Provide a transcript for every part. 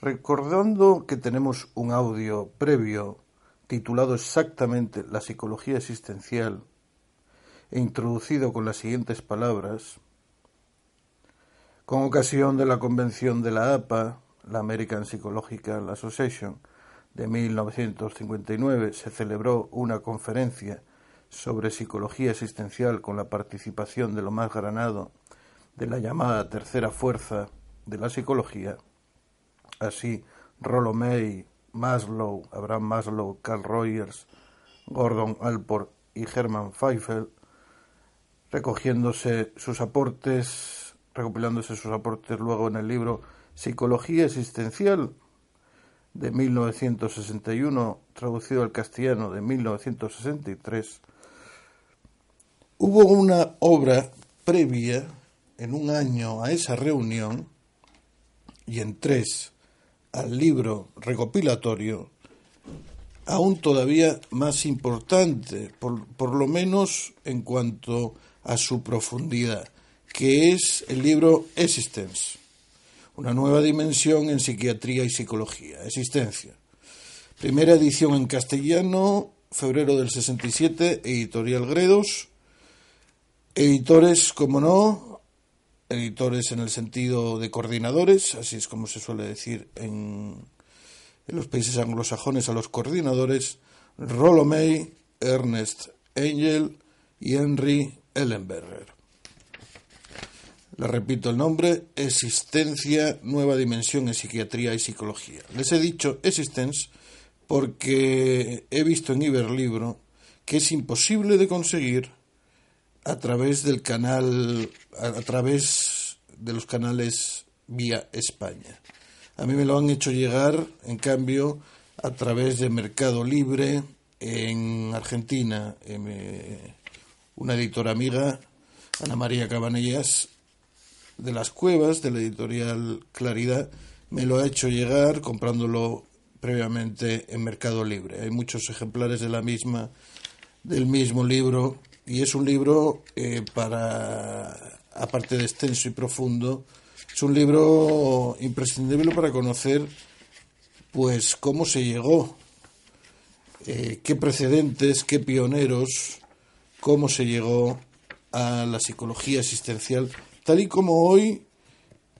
Recordando que tenemos un audio previo titulado exactamente La psicología existencial e introducido con las siguientes palabras, con ocasión de la convención de la APA, la American Psychological Association, de 1959, se celebró una conferencia sobre psicología existencial con la participación de lo más granado de la llamada tercera fuerza de la psicología, así Rollo May, Maslow, Abraham Maslow, Carl Rogers, Gordon Alport y Hermann Pfeiffer, recogiéndose sus aportes, recopilándose sus aportes luego en el libro Psicología Existencial de 1961, traducido al castellano de 1963, hubo una obra previa en un año a esa reunión y en tres al libro recopilatorio aún todavía más importante, por, por, lo menos en cuanto a su profundidad, que es el libro Existence, una nueva dimensión en psiquiatría y psicología, Existencia. Primera edición en castellano, febrero del 67, editorial Gredos. Editores, como no, editores en el sentido de coordinadores, así es como se suele decir en, los países anglosajones a los coordinadores, Rollo May, Ernest Angel y Henry Ellenberger. Le repito el nombre, Existencia, Nueva Dimensión en Psiquiatría y Psicología. Les he dicho Existence porque he visto en Iberlibro que es imposible de conseguir a través del canal, a, través de los canales vía España. A mí me lo han hecho llegar, en cambio, a través de Mercado Libre en Argentina. una editora amiga, Ana María Cabanillas, de las Cuevas, de la editorial Claridad, me lo ha hecho llegar comprándolo previamente en Mercado Libre. Hay muchos ejemplares de la misma, del mismo libro, y es un libro eh, para, aparte de extenso y profundo, es un libro imprescindible para conocer, pues, cómo se llegó, eh, qué precedentes, qué pioneros, cómo se llegó a la psicología existencial, tal y como hoy,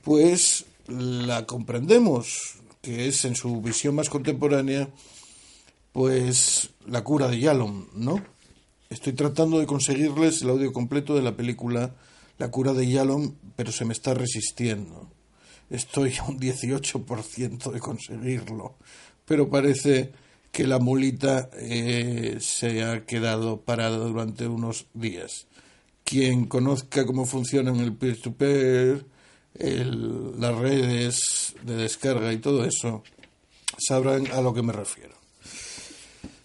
pues, la comprendemos que es en su visión más contemporánea, pues la cura de Yalom, ¿no? Estoy tratando de conseguirles el audio completo de la película La cura de Yalom, pero se me está resistiendo. Estoy a un 18% de conseguirlo, pero parece que la mulita eh, se ha quedado parada durante unos días. Quien conozca cómo funciona el peer-to-peer, las redes de descarga y todo eso, sabrán a lo que me refiero.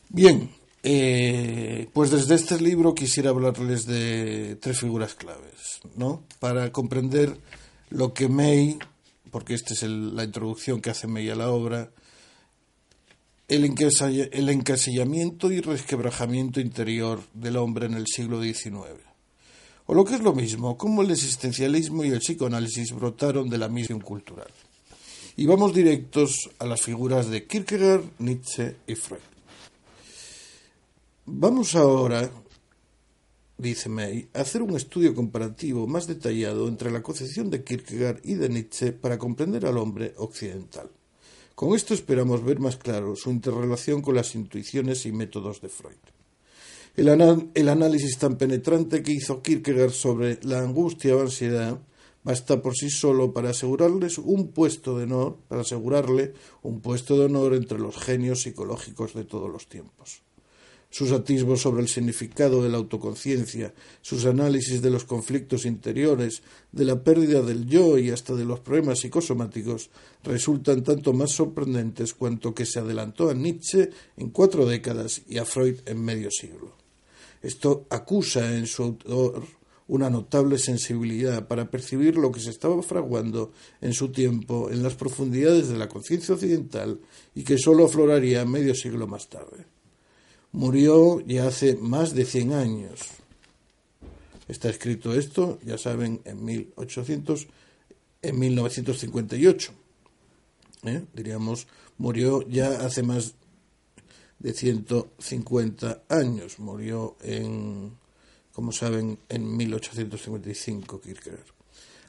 Bien, eh, pues desde este libro quisiera hablarles de tres figuras claves, ¿no? Para comprender lo que May, porque esta es la introducción que hace May a la obra, el, el encasillamiento y resquebrajamiento interior del hombre en el siglo XIX o lo que es lo mismo, cómo el existencialismo y el psicoanálisis brotaron de la misma cultural. Y vamos directos a las figuras de Kierkegaard, Nietzsche y Freud. Vamos ahora, dice May, a hacer un estudio comparativo más detallado entre la concepción de Kierkegaard y de Nietzsche para comprender al hombre occidental. Con esto esperamos ver más claro su interrelación con las intuiciones y métodos de Freud. El, análisis tan penetrante que hizo Kierkegaard sobre la angustia o ansiedad basta por sí solo para asegurarles un puesto de honor, para asegurarle un puesto de honor entre los genios psicológicos de todos los tiempos. Sus atisbos sobre el significado de la autoconciencia, sus análisis de los conflictos interiores, de la pérdida del yo y hasta de los problemas psicosomáticos resultan tanto más sorprendentes cuanto que se adelantó a Nietzsche en cuatro décadas y a Freud en medio siglo. Esto acusa en su autor una notable sensibilidad para percibir lo que se estaba fraguando en su tiempo en las profundidades de la conciencia occidental y que sólo afloraría medio siglo más tarde. Murió ya hace más de cien años. Está escrito esto, ya saben, en 1800, en 1958. ¿Eh? Diríamos, murió ya hace más de 150 años. Murió en, como saben, en 1855 Kierkegaard.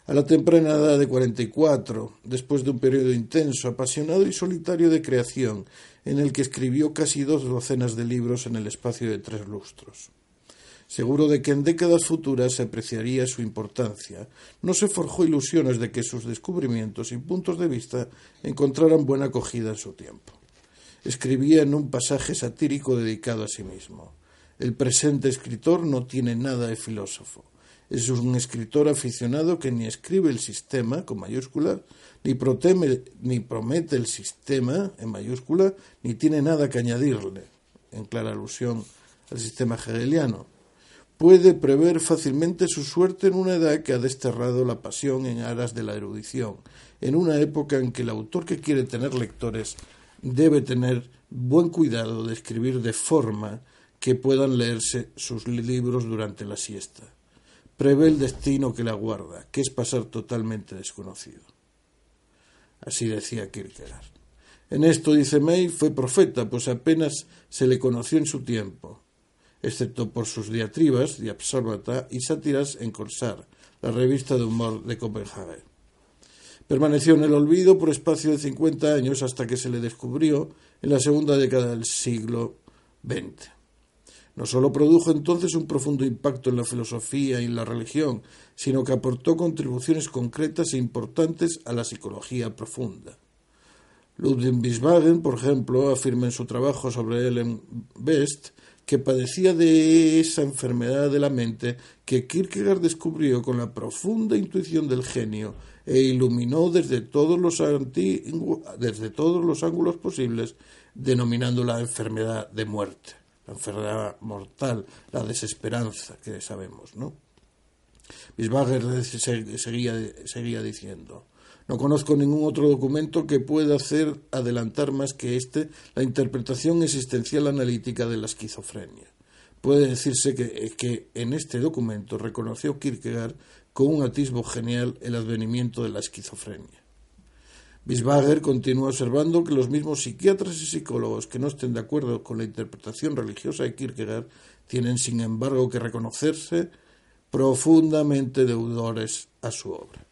A la temprana edad de 44, después de un periodo intenso, apasionado y solitario de creación, en el que escribió casi dos docenas de libros en el espacio de tres lustros. Seguro de que en décadas futuras se apreciaría su importancia, no se forjó ilusiones de que sus descubrimientos y puntos de vista encontraran buena acogida en su tiempo escribía en un pasaje satírico dedicado a sí mismo. El presente escritor no tiene nada de filósofo. Es un escritor aficionado que ni escribe el sistema con mayúscula, ni, ni promete el sistema en mayúscula, ni tiene nada que añadirle, en clara alusión al sistema hegeliano. puede prever fácilmente su suerte en una edad que ha desterrado la pasión en aras de la erudición, en una época en que el autor que quiere tener lectores debe tener buen cuidado de escribir de forma que puedan leerse sus libros durante la siesta. Prevé el destino que le aguarda, que es pasar totalmente desconocido. Así decía Kierkegaard. En esto, dice May, fue profeta, pues apenas se le conoció en su tiempo, excepto por sus diatribas, Absálvata y sátiras en Corsar, la revista de humor de Copenhague. Permaneció en el olvido por espacio de cincuenta años hasta que se le descubrió en la segunda década del siglo XX. No sólo produjo entonces un profundo impacto en la filosofía y en la religión, sino que aportó contribuciones concretas e importantes a la psicología profunda. Ludwig Wiesbaden, por ejemplo, afirma en su trabajo sobre Ellen Best que padecía de esa enfermedad de la mente que Kierkegaard descubrió con la profunda intuición del genio e iluminó desde todos los, desde todos los ángulos posibles, denominándola enfermedad de muerte, la enfermedad mortal, la desesperanza que sabemos, ¿no? Bisbager seguía, seguía diciendo, no conozco ningún otro documento que pueda hacer adelantar más que este la interpretación existencial analítica de la esquizofrenia. Puede decirse que, que en este documento reconoció Kierkegaard con un atisbo genial el advenimiento de la esquizofrenia. Bisbager continúa observando que los mismos psiquiatras y psicólogos que no estén de acuerdo con la interpretación religiosa de Kierkegaard tienen, sin embargo, que reconocerse profundamente deudores a su obra.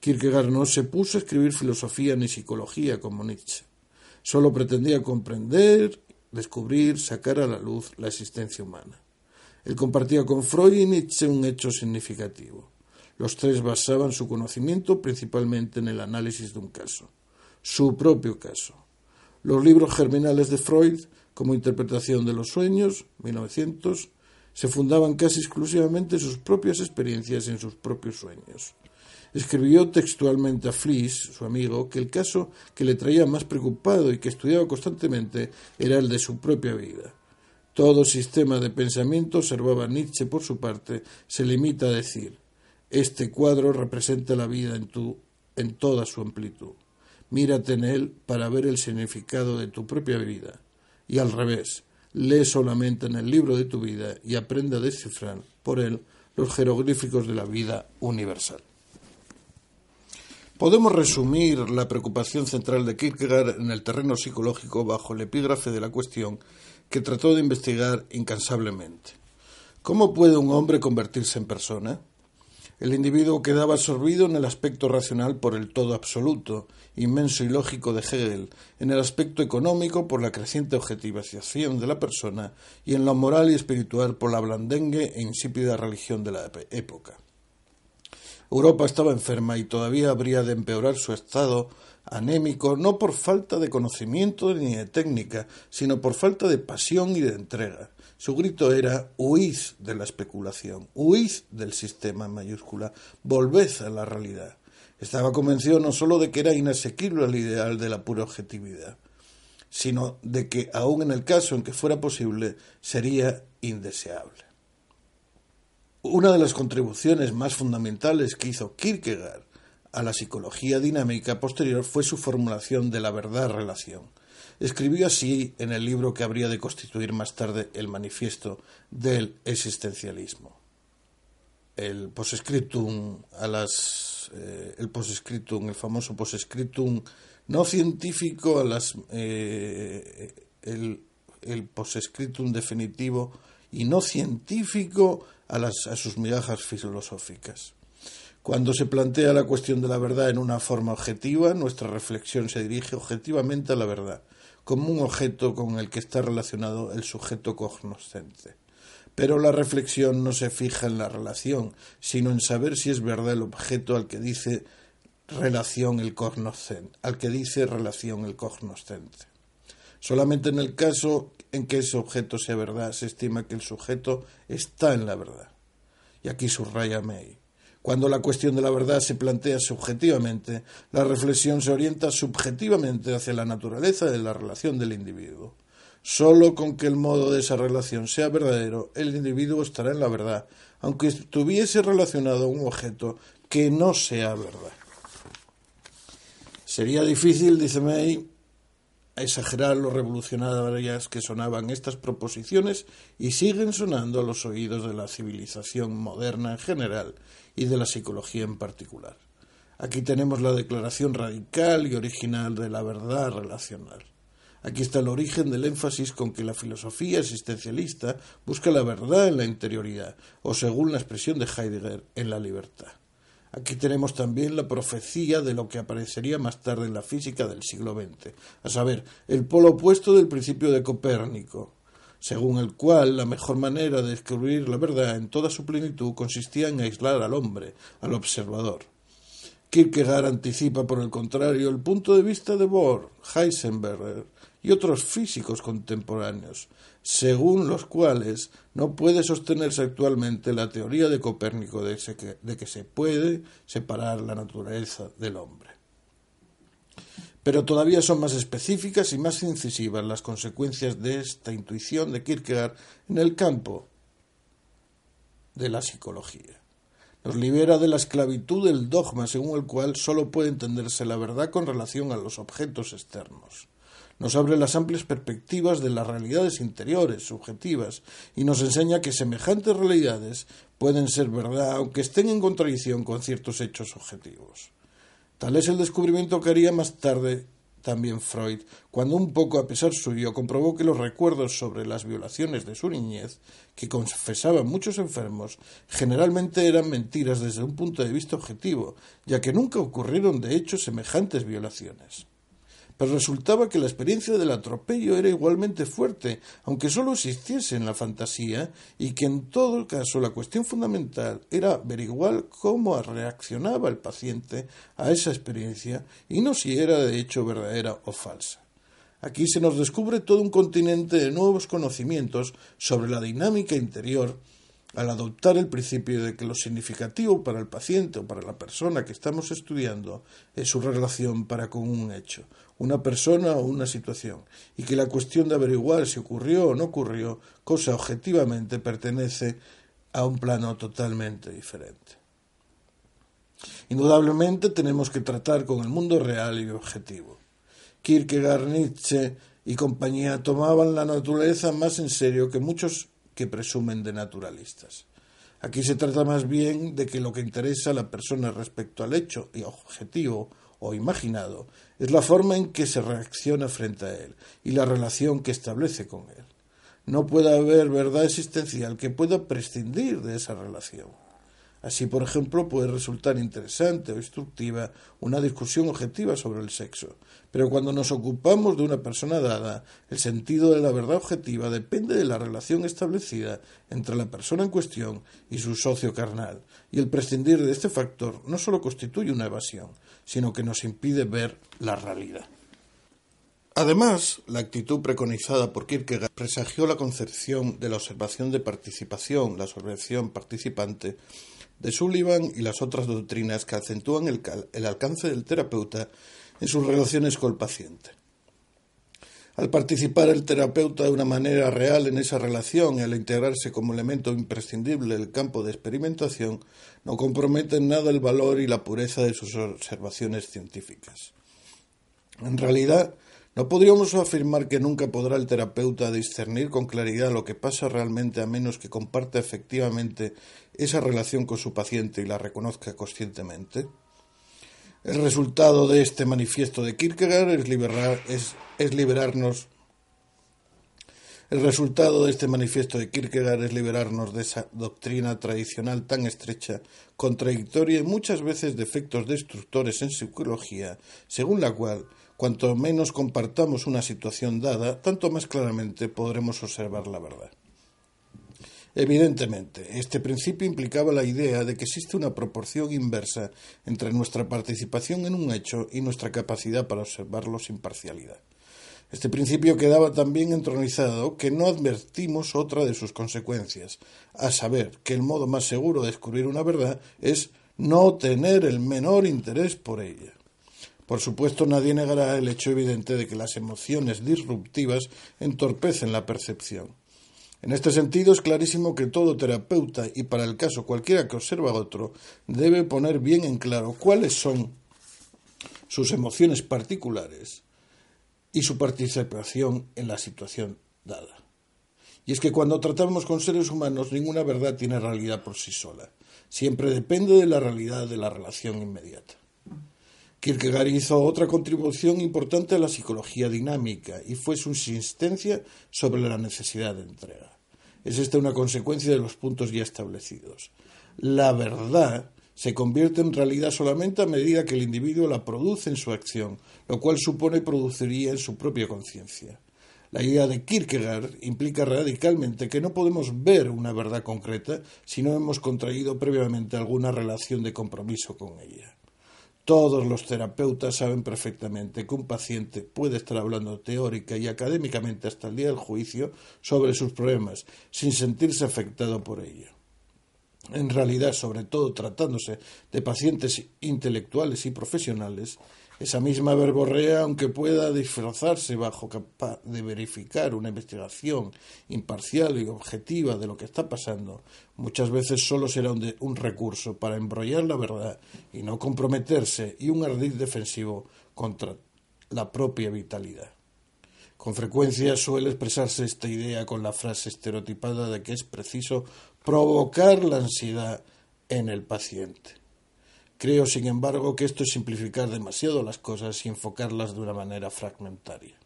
Kierkegaard no se puso a escribir filosofía ni psicología como Nietzsche. Solo pretendía comprender, descubrir, sacar a la luz la existencia humana. Él compartía con Freud y Nietzsche un hecho significativo. Los tres basaban su conocimiento principalmente en el análisis de un caso, su propio caso. Los libros germinales de Freud, como Interpretación de los Sueños, 1900, se fundaban casi exclusivamente en sus propias experiencias y en sus propios sueños. Escribió textualmente a Fliess, su amigo, que el caso que le traía más preocupado y que estudiaba constantemente era el de su propia vida. Todo sistema de pensamiento, observaba Nietzsche por su parte, se limita a decir este cuadro representa la vida en, tu, en toda su amplitud. Mírate en él para ver el significado de tu propia vida. Y al revés, lee solamente en el libro de tu vida y aprende a descifrar por él los jeroglíficos de la vida universal. Podemos resumir la preocupación central de Kierkegaard en el terreno psicológico bajo el epígrafe de la cuestión que trató de investigar incansablemente. ¿Cómo puede un hombre convertirse en persona? El individuo quedaba absorbido en el aspecto racional por el todo absoluto, inmenso y lógico de Hegel, en el aspecto económico por la creciente objetivización de la persona y en lo moral y espiritual por la blandengue e insípida religión de la época. Europa estaba enferma y todavía habría de empeorar su estado anémico no por falta de conocimiento ni de técnica, sino por falta de pasión y de entrega. Su grito era huid de la especulación, huid del sistema en mayúscula, volved a la realidad. Estaba convencido no sólo de que era inasequible el ideal de la pura objetividad, sino de que, aun en el caso en que fuera posible, sería indeseable. Una de las contribuciones más fundamentales que hizo Kierkegaard a la psicología dinámica posterior fue su formulación de la verdad-relación. Escribió así en el libro que habría de constituir más tarde el manifiesto del existencialismo. El postscriptum a las eh, el postscriptum, el famoso postscriptum no científico a las eh, el, el postscriptum definitivo y no científico a, las, a sus migajas filosóficas. Cuando se plantea la cuestión de la verdad en una forma objetiva, nuestra reflexión se dirige objetivamente a la verdad, como un objeto con el que está relacionado el sujeto cognoscente. Pero la reflexión no se fija en la relación, sino en saber si es verdad el objeto al que dice relación el cognoscente, al que dice relación el cognoscente. Solamente en el caso en que ese objeto sea verdad se estima que el sujeto está en la verdad. Y aquí subraya May. Cuando la cuestión de la verdad se plantea subjetivamente, la reflexión se orienta subjetivamente hacia la naturaleza de la relación del individuo. Solo con que el modo de esa relación sea verdadero, el individuo estará en la verdad, aunque estuviese relacionado a un objeto que no sea verdad. Sería difícil, dice May, exagerar lo revolucionarias que sonaban estas proposiciones y siguen sonando a los oídos de la civilización moderna en general y de la psicología en particular. Aquí tenemos la declaración radical y original de la verdad relacional. Aquí está el origen del énfasis con que la filosofía existencialista busca la verdad en la interioridad, o según la expresión de Heidegger, en la libertad. Aquí tenemos también la profecía de lo que aparecería más tarde en la física del siglo XX, a saber, el polo opuesto del principio de Copérnico, según el cual la mejor manera de descubrir la verdad en toda su plenitud consistía en aislar al hombre, al observador. Kierkegaard anticipa, por el contrario, el punto de vista de Bohr, Heisenberg y otros físicos contemporáneos, según los cuales no puede sostenerse actualmente la teoría de Copérnico de, que se puede separar la naturaleza del hombre. Pero todavía son más específicas y más incisivas las consecuencias de esta intuición de Kierkegaard en el campo de la psicología. Nos libera de la esclavitud del dogma según el cual sólo puede entenderse la verdad con relación a los objetos externos nos abre las amplias perspectivas de las realidades interiores, subjetivas, y nos enseña que semejantes realidades pueden ser verdad aunque estén en contradicción con ciertos hechos objetivos. Tal es el descubrimiento que haría más tarde también Freud, cuando un poco a pesar suyo comprobó que los recuerdos sobre las violaciones de su niñez, que confesaban muchos enfermos, generalmente eran mentiras desde un punto de vista objetivo, ya que nunca ocurrieron de hecho semejantes violaciones pero resultaba que la experiencia del atropello era igualmente fuerte, aunque sólo existiese en la fantasía, y que en todo caso la cuestión fundamental era averiguar cómo reaccionaba el paciente a esa experiencia y no si era de hecho verdadera o falsa. Aquí se nos descubre todo un continente de nuevos conocimientos sobre la dinámica interior al adoptar el principio de que lo significativo para el paciente o para la persona que estamos estudiando es su relación para con un hecho, una persona o una situación, y que la cuestión de averiguar si ocurrió o no ocurrió, cosa objetivamente pertenece a un plano totalmente diferente. Indudablemente tenemos que tratar con el mundo real y objetivo. Kierkegaard, Nietzsche y compañía tomaban la naturaleza más en serio que muchos que presumen de naturalistas. Aquí se trata más bien de que lo que interesa a la persona respecto al hecho y objetivo o imaginado es la forma en que se reacciona frente a él y la relación que establece con él. No puede haber verdad existencial que pueda prescindir de esa relación. Así, por ejemplo, puede resultar interesante o instructiva una discusión objetiva sobre el sexo, pero cuando nos ocupamos de una persona dada, el sentido de la verdad objetiva depende de la relación establecida entre la persona en cuestión y su socio carnal, y el prescindir de este factor no solo constituye una evasión, sino que nos impide ver la realidad. Además, la actitud preconizada por Kierkegaard presagió la concepción de la observación de participación, la observación participante, de Sullivan y las otras doctrinas que acentúan el, alcance del terapeuta en sus relaciones con el paciente. Al participar el terapeuta de una manera real en esa relación y al integrarse como elemento imprescindible del campo de experimentación, no compromete en nada el valor y la pureza de sus observaciones científicas. En realidad, no podríamos afirmar que nunca podrá el terapeuta discernir con claridad lo que pasa realmente a menos que comparta efectivamente esa relación con su paciente y la reconozca conscientemente. El resultado de este manifiesto de Kierkegaard es, es liberarnos el resultado de este manifiesto de Kierkegaard es liberarnos de esa doctrina tradicional tan estrecha, contradictoria y muchas veces de efectos destructores en psicología, según la cual Cuanto menos compartamos una situación dada, tanto más claramente podremos observar la verdad. Evidentemente, este principio implicaba la idea de que existe una proporción inversa entre nuestra participación en un hecho y nuestra capacidad para observarlo sin parcialidad. Este principio quedaba también entronizado que no advertimos otra de sus consecuencias, a saber, que el modo más seguro de descubrir una verdad es no tener el menor interés por ella. Por supuesto, nadie negará el hecho evidente de que las emociones disruptivas entorpecen la percepción. En este sentido, es clarísimo que todo terapeuta, y para el caso cualquiera que observa a otro, debe poner bien en claro cuáles son sus emociones particulares y su participación en la situación dada. Y es que cuando tratamos con seres humanos, ninguna verdad tiene realidad por sí sola. Siempre depende de la realidad de la relación inmediata. Kierkegaard hizo otra contribución importante a la psicología dinámica y fue su insistencia sobre la necesidad de entrega. Es esta una consecuencia de los puntos ya establecidos. La verdad se convierte en realidad solamente a medida que el individuo la produce en su acción, lo cual supone produciría en su propia conciencia. La idea de Kierkegaard implica radicalmente que no podemos ver una verdad concreta si no hemos contraído previamente alguna relación de compromiso con ella. Todos los terapeutas saben perfectamente que un paciente puede estar hablando teórica y académicamente hasta el día del juicio sobre sus problemas, sin sentirse afectado por ello. En realidad, sobre todo tratándose de pacientes intelectuales y profesionales, esa misma verborrea, aunque pueda disfrazarse bajo capa de verificar una investigación imparcial y objetiva de lo que está pasando, muchas veces solo será un, un recurso para embrollar la verdad y no comprometerse y un ardid defensivo contra la propia vitalidad. Con frecuencia suele expresarse esta idea con la frase estereotipada de que es preciso provocar la ansiedad en el paciente. Creo, sin embargo, que esto es simplificar demasiado las cosas y enfocarlas de una manera fragmentaria.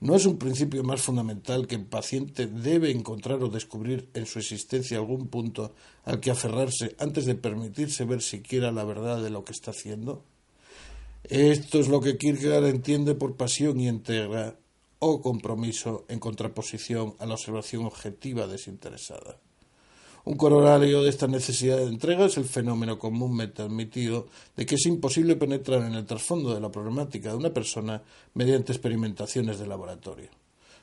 ¿No es un principio más fundamental que el paciente debe encontrar o descubrir en su existencia algún punto al que aferrarse antes de permitirse ver siquiera la verdad de lo que está haciendo? Esto es lo que Kierkegaard entiende por pasión y entrega o compromiso en contraposición a la observación objetiva desinteresada. Un corolario de esta necesidad de entrega es el fenómeno comúnmente admitido de que es imposible penetrar en el trasfondo de la problemática de una persona mediante experimentaciones de laboratorio.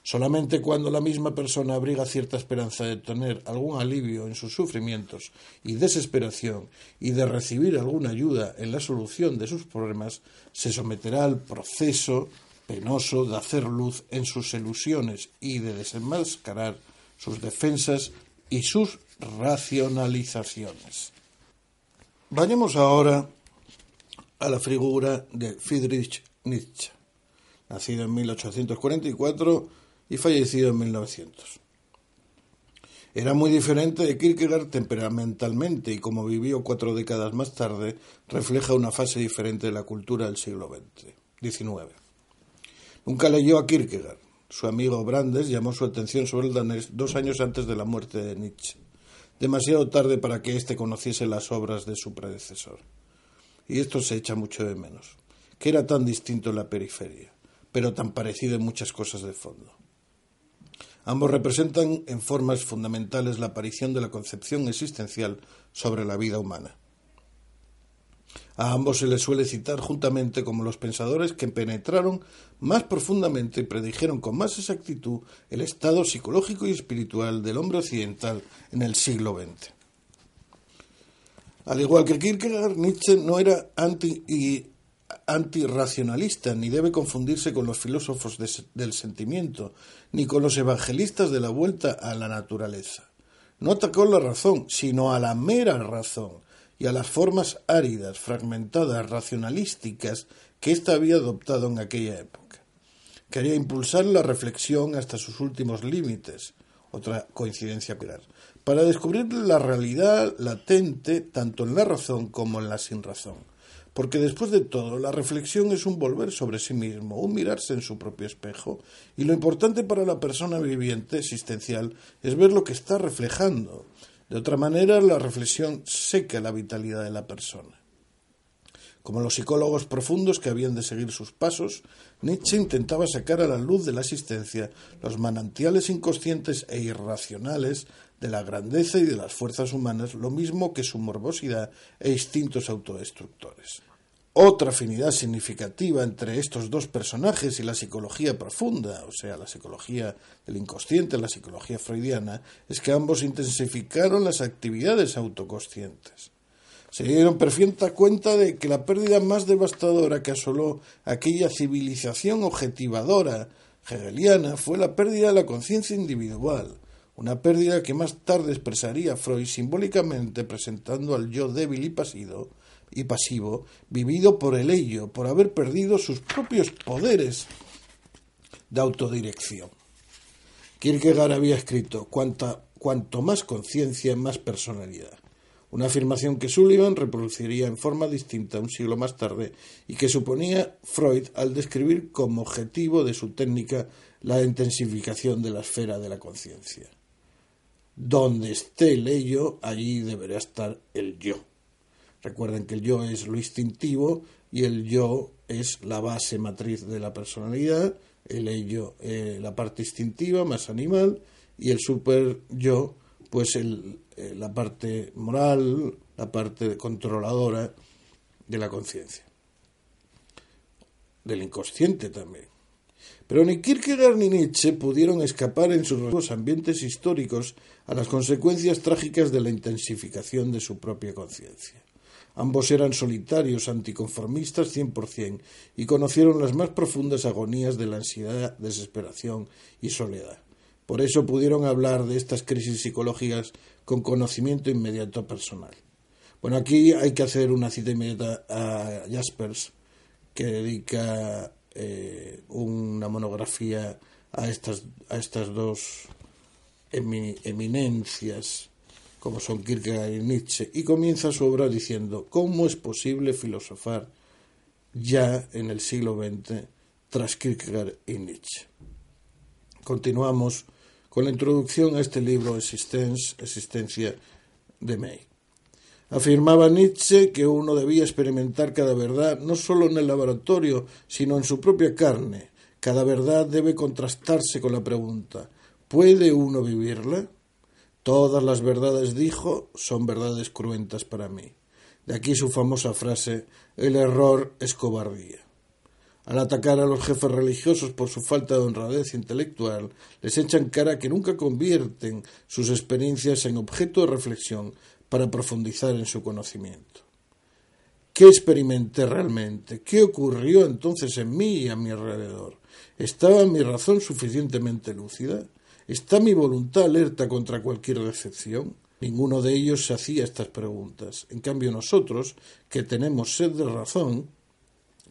Solamente cuando la misma persona abriga cierta esperanza de tener algún alivio en sus sufrimientos y desesperación y de recibir alguna ayuda en la solución de sus problemas, se someterá al proceso penoso de hacer luz en sus ilusiones y de desenmascarar sus defensas y sus racionalizaciones. Vayamos ahora a la figura de Friedrich Nietzsche, nacido en 1844 y fallecido en 1900. Era muy diferente de Kierkegaard temperamentalmente y como vivió cuatro décadas más tarde, refleja una fase diferente de la cultura del siglo XIX. Nunca leyó a Kierkegaard. Su amigo Brandes llamó su atención sobre el danés dos años antes de la muerte de Nietzsche demasiado tarde para que éste conociese las obras de su predecesor. Y esto se echa mucho de menos, que era tan distinto en la periferia, pero tan parecido en muchas cosas de fondo. Ambos representan en formas fundamentales la aparición de la concepción existencial sobre la vida humana. A ambos se les suele citar juntamente como los pensadores que penetraron más profundamente y predijeron con más exactitud el estado psicológico y espiritual del hombre occidental en el siglo XX. Al igual que Kierkegaard, Nietzsche no era anti y antirracionalista, ni debe confundirse con los filósofos del sentimiento, ni con los evangelistas de la vuelta a la naturaleza. No atacó la razón, sino a la mera razón, y a las formas áridas, fragmentadas, racionalísticas que ésta había adoptado en aquella época. Quería impulsar la reflexión hasta sus últimos límites, otra coincidencia claro, para descubrir la realidad latente tanto en la razón como en la sin razón. Porque después de todo, la reflexión es un volver sobre sí mismo, un mirarse en su propio espejo, y lo importante para la persona viviente existencial es ver lo que está reflejando, de otra manera, la reflexión seca la vitalidad de la persona. Como los psicólogos profundos que habían de seguir sus pasos, Nietzsche intentaba sacar a la luz de la existencia los manantiales inconscientes e irracionales de la grandeza y de las fuerzas humanas, lo mismo que su morbosidad e instintos autodestructores. Otra afinidad significativa entre estos dos personajes y la psicología profunda, o sea, la psicología del inconsciente, la psicología freudiana, es que ambos intensificaron las actividades autoconscientes. se dieron perfecta cuenta de que la pérdida más devastadora que asoló aquella civilización objetivadora hegeliana fue la pérdida de la conciencia individual, una pérdida que más tarde expresaría Freud simbólicamente presentando al yo débil y pasivo, y pasivo, vivido por el ello, por haber perdido sus propios poderes de autodirección. Kierkegaard había escrito, cuanto más conciencia, más personalidad. Una afirmación que Sullivan reproduciría en forma distinta un siglo más tarde y que suponía Freud al describir como objetivo de su técnica la intensificación de la esfera de la conciencia. Donde esté el ello, allí deberá estar el yo. Recuerden que el yo es lo instintivo y el yo es la base matriz de la personalidad, el ello eh, la parte instintiva más animal y el super yo pues el, eh, la parte moral, la parte controladora de la conciencia, del inconsciente también. Pero ni Kierkegaard ni Nietzsche pudieron escapar en sus ambientes históricos a las consecuencias trágicas de la intensificación de su propia conciencia. Ambos eran solitarios, anticonformistas cien por cien, y conocieron las más profundas agonías de la ansiedad, desesperación y soledad. Por eso pudieron hablar de estas crisis psicológicas con conocimiento inmediato personal. Bueno, aquí hay que hacer una cita inmediata a Jaspers, que dedica eh, una monografía a estas, a estas dos eminencias, como son Kierkegaard y Nietzsche, y comienza su obra diciendo, ¿cómo es posible filosofar ya en el siglo XX tras Kierkegaard y Nietzsche? Continuamos con la introducción a este libro Existence, Existencia de May. Afirmaba Nietzsche que uno debía experimentar cada verdad no solo en el laboratorio, sino en su propia carne. Cada verdad debe contrastarse con la pregunta ¿puede uno vivirla? Todas las verdades, dijo, son verdades cruentas para mí. De aquí su famosa frase El error es cobardía. Al atacar a los jefes religiosos por su falta de honradez intelectual, les echan cara que nunca convierten sus experiencias en objeto de reflexión para profundizar en su conocimiento. ¿Qué experimenté realmente? ¿Qué ocurrió entonces en mí y a mi alrededor? ¿Estaba mi razón suficientemente lúcida? ¿Está mi voluntad alerta contra cualquier decepción? Ninguno de ellos se hacía estas preguntas. En cambio nosotros, que tenemos sed de razón,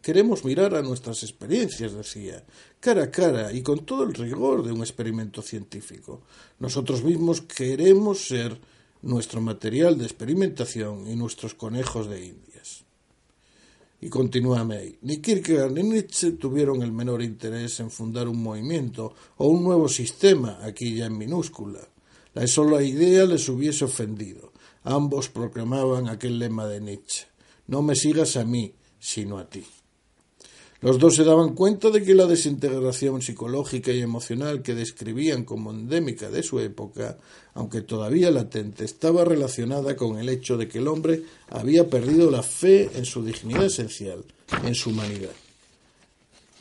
Queremos mirar a nuestras experiencias, decía, cara a cara y con todo el rigor de un experimento científico. Nosotros mismos queremos ser nuestro material de experimentación y nuestros conejos de indias. Y continúa May. Ni Kierkegaard ni Nietzsche tuvieron el menor interés en fundar un movimiento o un nuevo sistema, aquí ya en minúscula. La sola idea les hubiese ofendido. Ambos proclamaban aquel lema de Nietzsche. No me sigas a mí, sino a ti. Los dos se daban cuenta de que la desintegración psicológica y emocional que describían como endémica de su época, aunque todavía latente, estaba relacionada con el hecho de que el hombre había perdido la fe en su dignidad esencial, en su humanidad.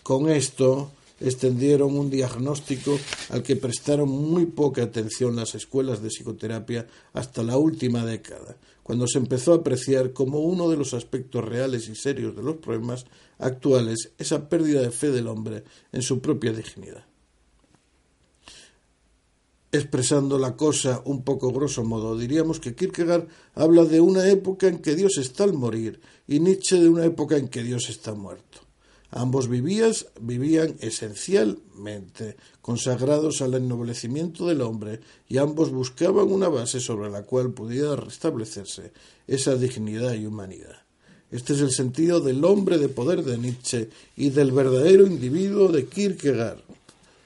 Con esto extendieron un diagnóstico al que prestaron muy poca atención las escuelas de psicoterapia hasta la última década, cuando se empezó a apreciar como uno de los aspectos reales y serios de los problemas actuales esa pérdida de fe del hombre en su propia dignidad. Expresando la cosa un poco grosso modo, diríamos que Kierkegaard habla de una época en que Dios está al morir y Nietzsche de una época en que Dios está muerto. Ambos vivías, vivían esencialmente consagrados al ennoblecimiento del hombre y ambos buscaban una base sobre la cual pudiera restablecerse esa dignidad y humanidad. Este es el sentido del hombre de poder de Nietzsche y del verdadero individuo de Kierkegaard,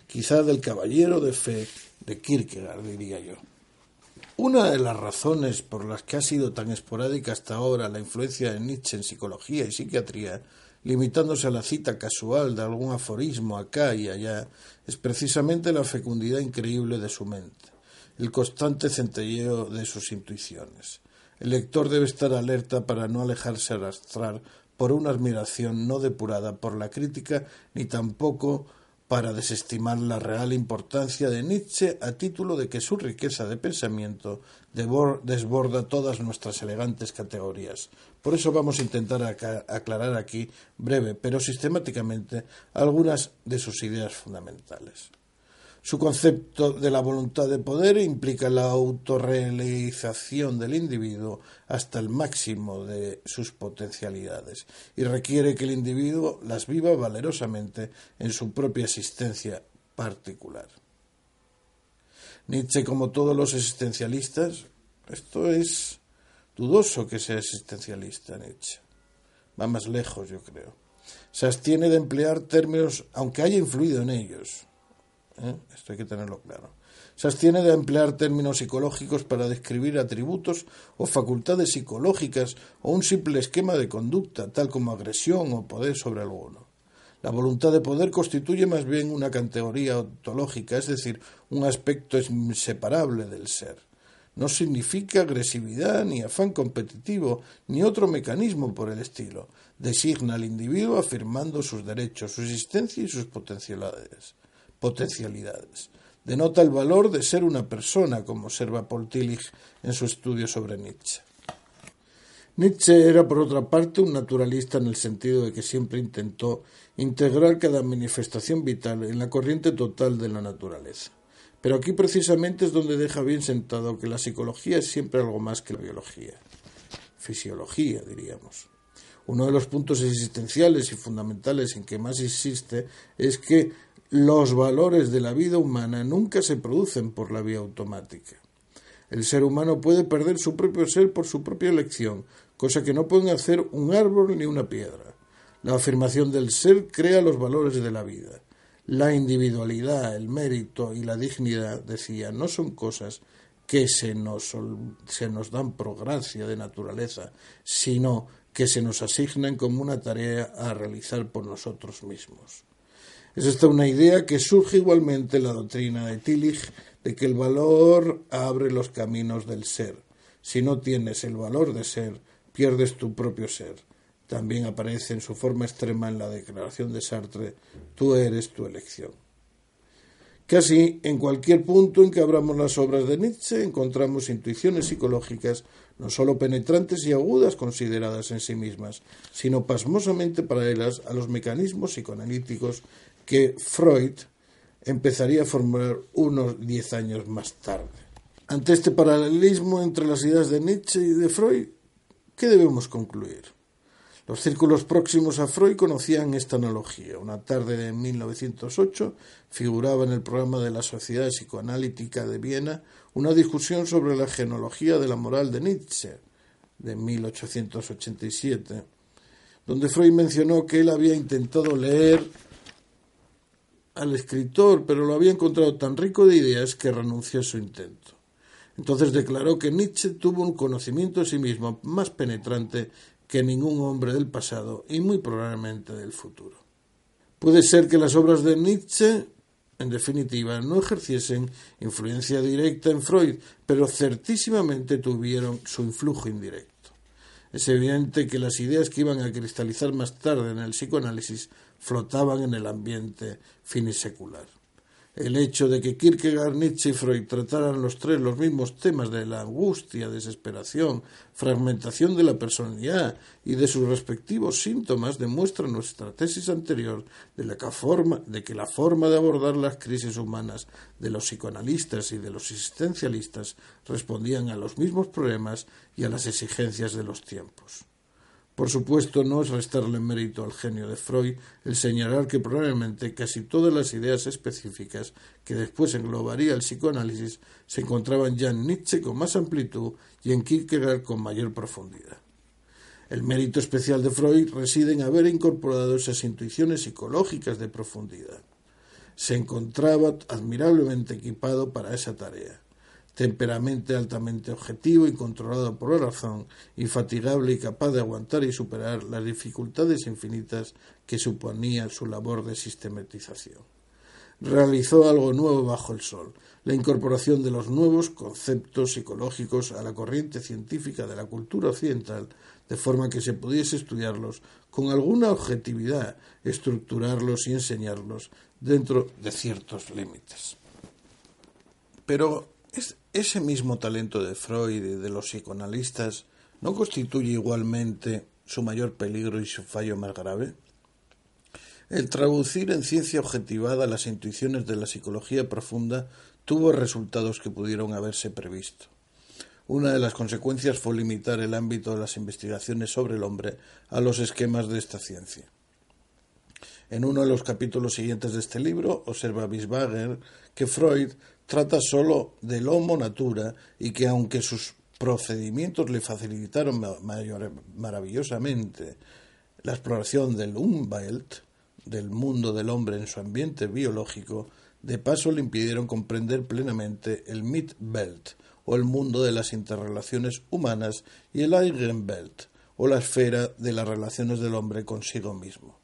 quizá del caballero de fe de Kierkegaard, diría yo. Una de las razones por las que ha sido tan esporádica hasta ahora la influencia de Nietzsche en psicología y psiquiatría limitándose a la cita casual de algún aforismo acá y allá, es precisamente la fecundidad increíble de su mente, el constante centelleo de sus intuiciones. El lector debe estar alerta para no alejarse arrastrar por una admiración no depurada por la crítica ni tampoco para desestimar la real importancia de Nietzsche a título de que su riqueza de pensamiento desborda todas nuestras elegantes categorías. Por eso vamos a intentar aclarar aquí, breve pero sistemáticamente, algunas de sus ideas fundamentales. Su concepto de la voluntad de poder implica la autorrealización del individuo hasta el máximo de sus potencialidades y requiere que el individuo las viva valerosamente en su propia existencia particular. Nietzsche, como todos los existencialistas, esto es dudoso que sea existencialista Nietzsche. Va más lejos, yo creo. Se abstiene de emplear términos, aunque haya influido en ellos, ¿eh? Esto hay que tenerlo claro. Se abstiene de emplear términos psicológicos para describir atributos o facultades psicológicas o un simple esquema de conducta, tal como agresión o poder sobre alguno. La voluntad de poder constituye más bien una categoría ontológica, es decir, un aspecto inseparable del ser. No significa agresividad, ni afán competitivo, ni otro mecanismo por el estilo. Designa al individuo afirmando sus derechos, su existencia y sus potencialidades potencialidades. Denota el valor de ser una persona, como observa Paul Tillich en su estudio sobre Nietzsche. Nietzsche era, por otra parte, un naturalista en el sentido de que siempre intentó integrar cada manifestación vital en la corriente total de la naturaleza. Pero aquí precisamente es donde deja bien sentado que la psicología es siempre algo más que la biología, fisiología, diríamos. Uno de los puntos existenciales y fundamentales en que más insiste es que los valores de la vida humana nunca se producen por la vía automática. El ser humano puede perder su propio ser por su propia elección, cosa que no pueden hacer un árbol ni una piedra. La afirmación del ser crea los valores de la vida. La individualidad, el mérito y la dignidad, decía, no son cosas que se nos, se nos dan por gracia de naturaleza, sino que se nos asignan como una tarea a realizar por nosotros mismos. Es esta una idea que surge igualmente en la doctrina de Tillich de que el valor abre los caminos del ser. Si no tienes el valor de ser, pierdes tu propio ser. También aparece en su forma extrema en la declaración de Sartre, tú eres tu elección. Casi en cualquier punto en que abramos las obras de Nietzsche encontramos intuiciones psicológicas no sólo penetrantes y agudas consideradas en sí mismas, sino pasmosamente paralelas a los mecanismos psicoanalíticos que Freud empezaría a formular unos diez años más tarde. Ante este paralelismo entre las ideas de Nietzsche y de Freud, ¿qué debemos concluir? Los círculos próximos a Freud conocían esta analogía. Una tarde de 1908 figuraba en el programa de la Sociedad Psicoanalítica de Viena una discusión sobre la genealogía de la moral de Nietzsche, de 1887, donde Freud mencionó que él había intentado leer al escritor, pero lo había encontrado tan rico de ideas que renunció a su intento. Entonces declaró que Nietzsche tuvo un conocimiento de sí mismo más penetrante que ningún hombre del pasado y muy probablemente del futuro. Puede ser que las obras de Nietzsche, en definitiva, no ejerciesen influencia directa en Freud, pero certísimamente tuvieron su influjo indirecto. Es evidente que las ideas que iban a cristalizar más tarde en el psicoanálisis flotaban en el ambiente finisecular. El hecho de que Kierkegaard, Nietzsche y Freud trataran los tres los mismos temas de la angustia, desesperación, fragmentación de la personalidad y de sus respectivos síntomas demuestra nuestra tesis anterior de, la forma, de que la forma de abordar las crisis humanas de los psicoanalistas y de los existencialistas respondían a los mismos problemas y a las exigencias de los tiempos. Por supuesto, no es restarle mérito al genio de Freud el señalar que probablemente casi todas las ideas específicas que después englobaría el psicoanálisis se encontraban ya en Nietzsche con más amplitud y en Kierkegaard con mayor profundidad. El mérito especial de Freud reside en haber incorporado esas intuiciones psicológicas de profundidad. Se encontraba admirablemente equipado para esa tarea temperamente altamente objetivo y controlado por la razón, infatigable y capaz de aguantar y superar las dificultades infinitas que suponía su labor de sistematización. Realizó algo nuevo bajo el sol, la incorporación de los nuevos conceptos psicológicos a la corriente científica de la cultura occidental, de forma que se pudiese estudiarlos con alguna objetividad, estructurarlos y enseñarlos dentro de ciertos límites. Pero ese mismo talento de Freud y de los psicoanalistas no constituye igualmente su mayor peligro y su fallo más grave. El traducir en ciencia objetivada las intuiciones de la psicología profunda tuvo resultados que pudieron haberse previsto. Una de las consecuencias fue limitar el ámbito de las investigaciones sobre el hombre a los esquemas de esta ciencia. En uno de los capítulos siguientes de este libro, observa Bisbager que Freud trata solo del homo natura y que aunque sus procedimientos le facilitaron maravillosamente la exploración del Umwelt, del mundo del hombre en su ambiente biológico, de paso le impidieron comprender plenamente el Mitwelt, o el mundo de las interrelaciones humanas, y el Eigenwelt, o la esfera de las relaciones del hombre consigo mismo.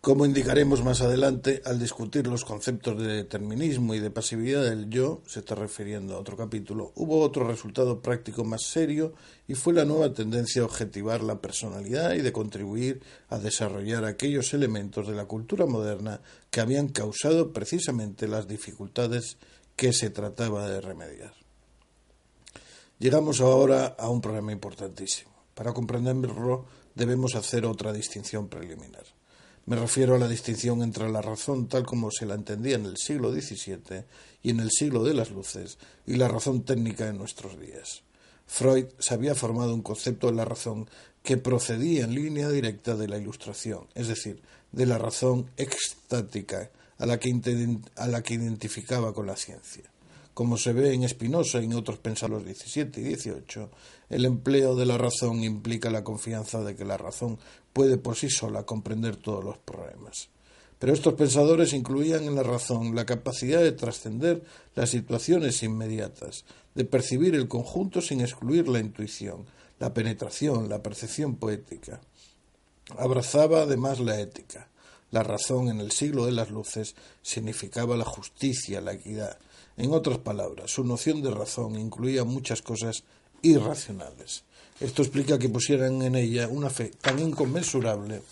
Como indicaremos más adelante, al discutir los conceptos de determinismo y de pasividad del yo, se está refiriendo a otro capítulo, hubo otro resultado práctico más serio y fue la nueva tendencia a objetivar la personalidad y de contribuir a desarrollar aquellos elementos de la cultura moderna que habían causado precisamente las dificultades que se trataba de remediar. Llegamos ahora a un problema importantísimo. Para comprenderlo debemos hacer otra distinción preliminar. Me refiero a la distinción entre la razón tal como se la entendía en el siglo XVII y en el siglo de las luces y la razón técnica en nuestros días. Freud se había formado un concepto de la razón que procedía en línea directa de la ilustración, es decir, de la razón extática a la que, identificaba con la ciencia. Como se ve en Spinoza y en otros pensadores 17 y 18, el empleo de la razón implica la confianza de que la razón puede por sí sola comprender todos los problemas. Pero estos pensadores incluían en la razón la capacidad de trascender las situaciones inmediatas, de percibir el conjunto sin excluir la intuición, la penetración, la percepción poética. Abrazaba además la ética. La razón en el siglo de las luces significaba la justicia, la equidad. En otras palabras, su noción de razón incluía muchas cosas irracionales. Esto explica que pusieran en ella una fe tan inconmensurable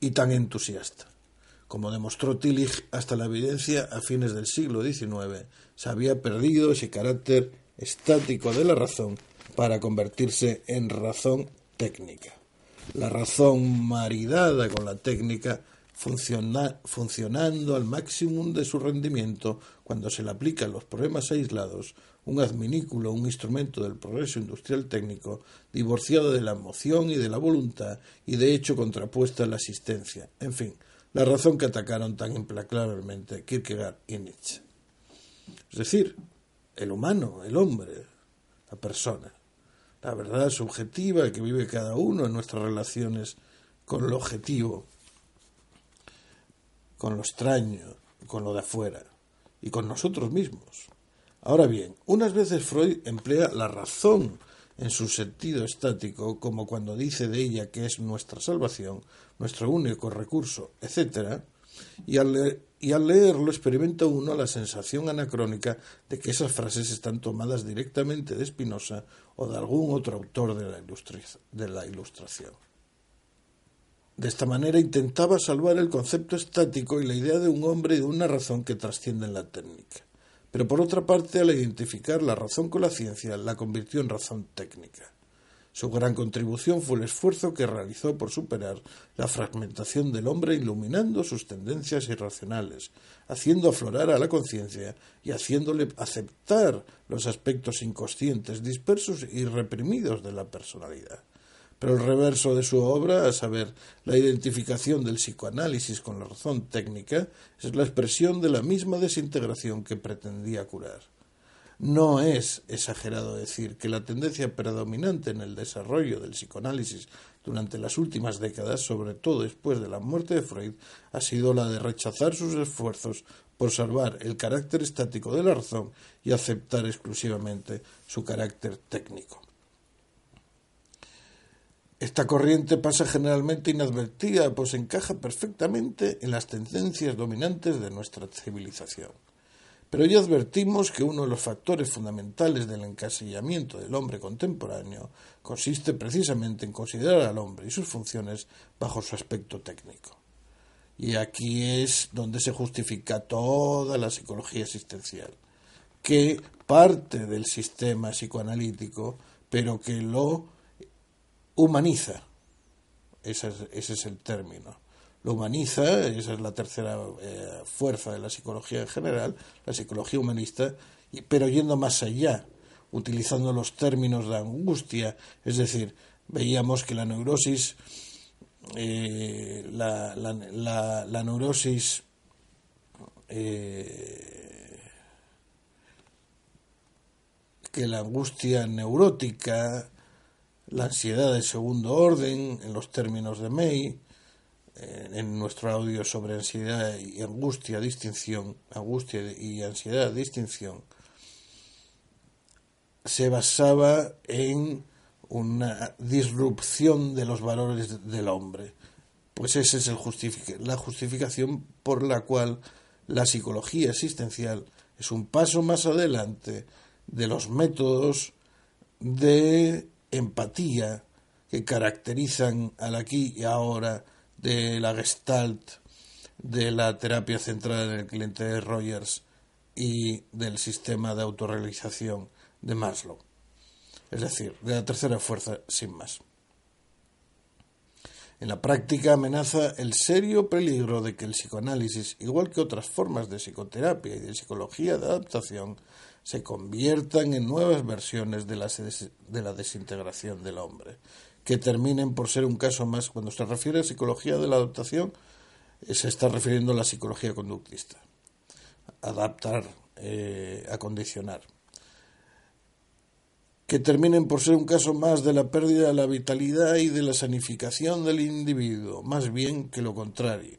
y tan entusiasta. Como demostró Tillich, hasta la evidencia a fines del siglo XIX se había perdido ese carácter estático de la razón para convertirse en razón técnica. La razón maridada con la técnica funcionando al máximo de su rendimiento cuando se le aplica a los problemas aislados, un adminículo, un instrumento del progreso industrial técnico, divorciado de la emoción y de la voluntad, y de hecho contrapuesta a la existencia. En fin, la razón que atacaron tan implacablemente Kierkegaard y Nietzsche. Es decir, el humano, el hombre, la persona, la verdad subjetiva que vive cada uno en nuestras relaciones con lo objetivo, con lo extraño, con lo de afuera y con nosotros mismos. Ahora bien, unas veces Freud emplea la razón en su sentido estático, como cuando dice de ella que es nuestra salvación, nuestro único recurso, etc., y al, leerlo experimenta uno la sensación anacrónica de que esas frases están tomadas directamente de Spinoza o de algún otro autor de la, de la Ilustración. De esta manera intentaba salvar el concepto estático y la idea de un hombre y de una razón que trascienden la técnica. Pero por otra parte, al identificar la razón con la ciencia, la convirtió en razón técnica. Su gran contribución fue el esfuerzo que realizó por superar la fragmentación del hombre iluminando sus tendencias irracionales, haciendo aflorar a la conciencia y haciéndole aceptar los aspectos inconscientes, dispersos y reprimidos de la personalidad. Pero el reverso de su obra, a saber, la identificación del psicoanálisis con la razón técnica, es la expresión de la misma desintegración que pretendía curar. No es exagerado decir que la tendencia predominante en el desarrollo del psicoanálisis durante las últimas décadas, sobre todo después de la muerte de Freud, ha sido la de rechazar sus esfuerzos por salvar el carácter estático de la razón y aceptar exclusivamente su carácter técnico. Esta corriente pasa generalmente inadvertida, pues encaja perfectamente en las tendencias dominantes de nuestra civilización. Pero ya advertimos que uno de los factores fundamentales del encasillamiento del hombre contemporáneo consiste precisamente en considerar al hombre y sus funciones bajo su aspecto técnico. Y aquí es donde se justifica toda la psicología existencial, que parte del sistema psicoanalítico, pero que lo humaniza. Ese es, el término. Lo humaniza, esa es la tercera eh, fuerza de la psicología en general, la psicología humanista, pero yendo más allá, utilizando los términos de angustia, es decir, veíamos que la neurosis, eh, la, la, neurosis eh, que la angustia neurótica, la ansiedad de segundo orden, en los términos de May, eh, en nuestro audio sobre ansiedad y angustia, distinción, angustia y ansiedad, distinción, se basaba en una disrupción de los valores del hombre. Pues esa es el la justificación por la cual la psicología existencial es un paso más adelante de los métodos de empatía que caracterizan al aquí y ahora de la gestalt, de la terapia centrada en el cliente de Rogers y del sistema de autorrealización de Maslow, es decir, de la tercera fuerza sin más. En la práctica amenaza el serio peligro de que el psicoanálisis, igual que otras formas de psicoterapia y de psicología de adaptación, se conviertan en nuevas versiones de la, de la desintegración del hombre, que terminen por ser un caso más. Cuando se refiere a psicología de la adaptación, eh, se está refiriendo a la psicología conductista. Adaptar, eh, acondicionar que terminen por ser un caso más de la pérdida de la vitalidad y de la sanificación del individuo, más bien que lo contrario,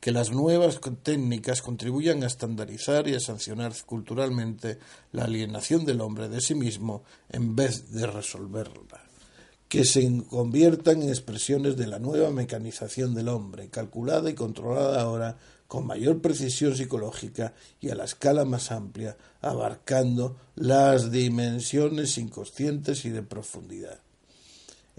que las nuevas técnicas contribuyan a estandarizar y a sancionar culturalmente la alienación del hombre de sí mismo en vez de resolverla, que se conviertan en expresiones de la nueva mecanización del hombre, calculada y controlada ahora con mayor precisión psicológica y a la escala más amplia, abarcando las dimensiones inconscientes y de profundidad.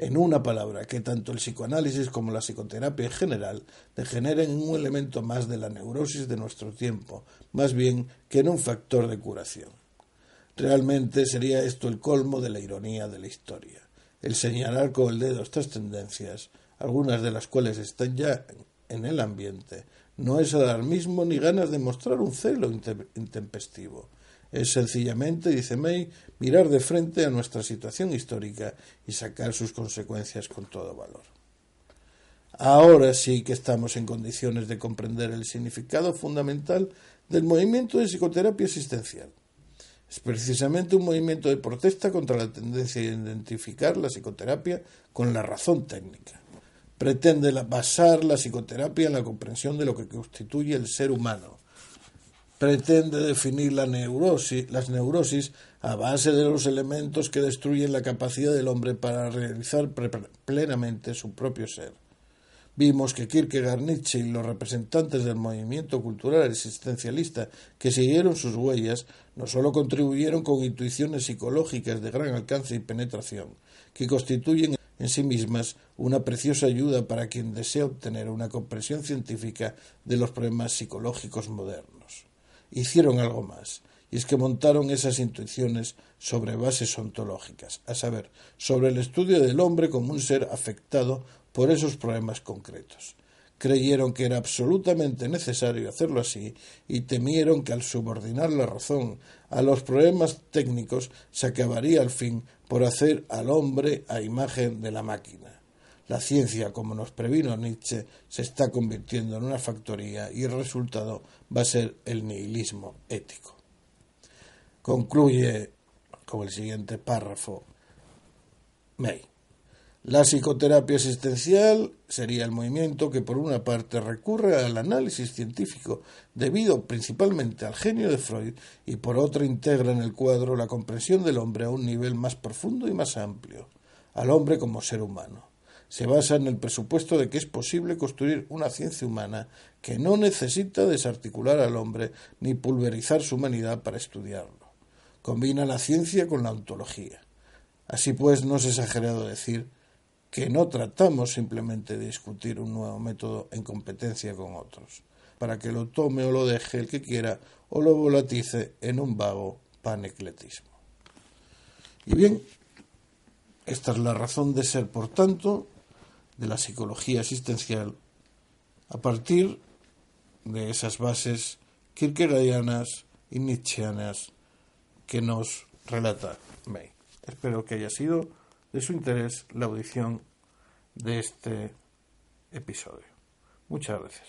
En una palabra, que tanto el psicoanálisis como la psicoterapia en general degeneren en un elemento más de la neurosis de nuestro tiempo, más bien que en un factor de curación. Realmente sería esto el colmo de la ironía de la historia, el señalar con el dedo estas tendencias, algunas de las cuales están ya en el ambiente, no es alarmismo ni ganas de mostrar un celo intempestivo. Es sencillamente, dice May, mirar de frente a nuestra situación histórica y sacar sus consecuencias con todo valor. Ahora sí que estamos en condiciones de comprender el significado fundamental del movimiento de psicoterapia existencial. Es precisamente un movimiento de protesta contra la tendencia a identificar la psicoterapia con la razón técnica pretende basar la psicoterapia en la comprensión de lo que constituye el ser humano. Pretende definir la neurosis, las neurosis a base de los elementos que destruyen la capacidad del hombre para realizar plenamente su propio ser. Vimos que Kierkegaard, Nietzsche y los representantes del movimiento cultural existencialista que siguieron sus huellas no solo contribuyeron con intuiciones psicológicas de gran alcance y penetración, que constituyen en sí mismas una preciosa ayuda para quien desea obtener una comprensión científica de los problemas psicológicos modernos. Hicieron algo más, y es que montaron esas intuiciones sobre bases ontológicas, a saber, sobre el estudio del hombre como un ser afectado por esos problemas concretos. Creyeron que era absolutamente necesario hacerlo así y temieron que al subordinar la razón a los problemas técnicos se acabaría al fin por hacer al hombre a imagen de la máquina. La ciencia, como nos previno Nietzsche, se está convirtiendo en una factoría y el resultado va a ser el nihilismo ético. Concluye con el siguiente párrafo May. La psicoterapia existencial sería el movimiento que por una parte recurre al análisis científico debido principalmente al genio de Freud y por otra integra en el cuadro la comprensión del hombre a un nivel más profundo y más amplio, al hombre como ser humano. Se basa en el presupuesto de que es posible construir una ciencia humana que no necesita desarticular al hombre ni pulverizar su humanidad para estudiarlo. Combina la ciencia con la ontología. Así pues, no es exagerado decir que no tratamos simplemente de discutir un nuevo método en competencia con otros, para que lo tome o lo deje el que quiera o lo volatice en un vago panecletismo. Y bien, esta es la razón de ser, por tanto, de la psicología existencial a partir de esas bases kierkegaardianas y nietzscheanas que nos relata May. Espero que haya sido de su interés la audición de este episodio. Muchas gracias.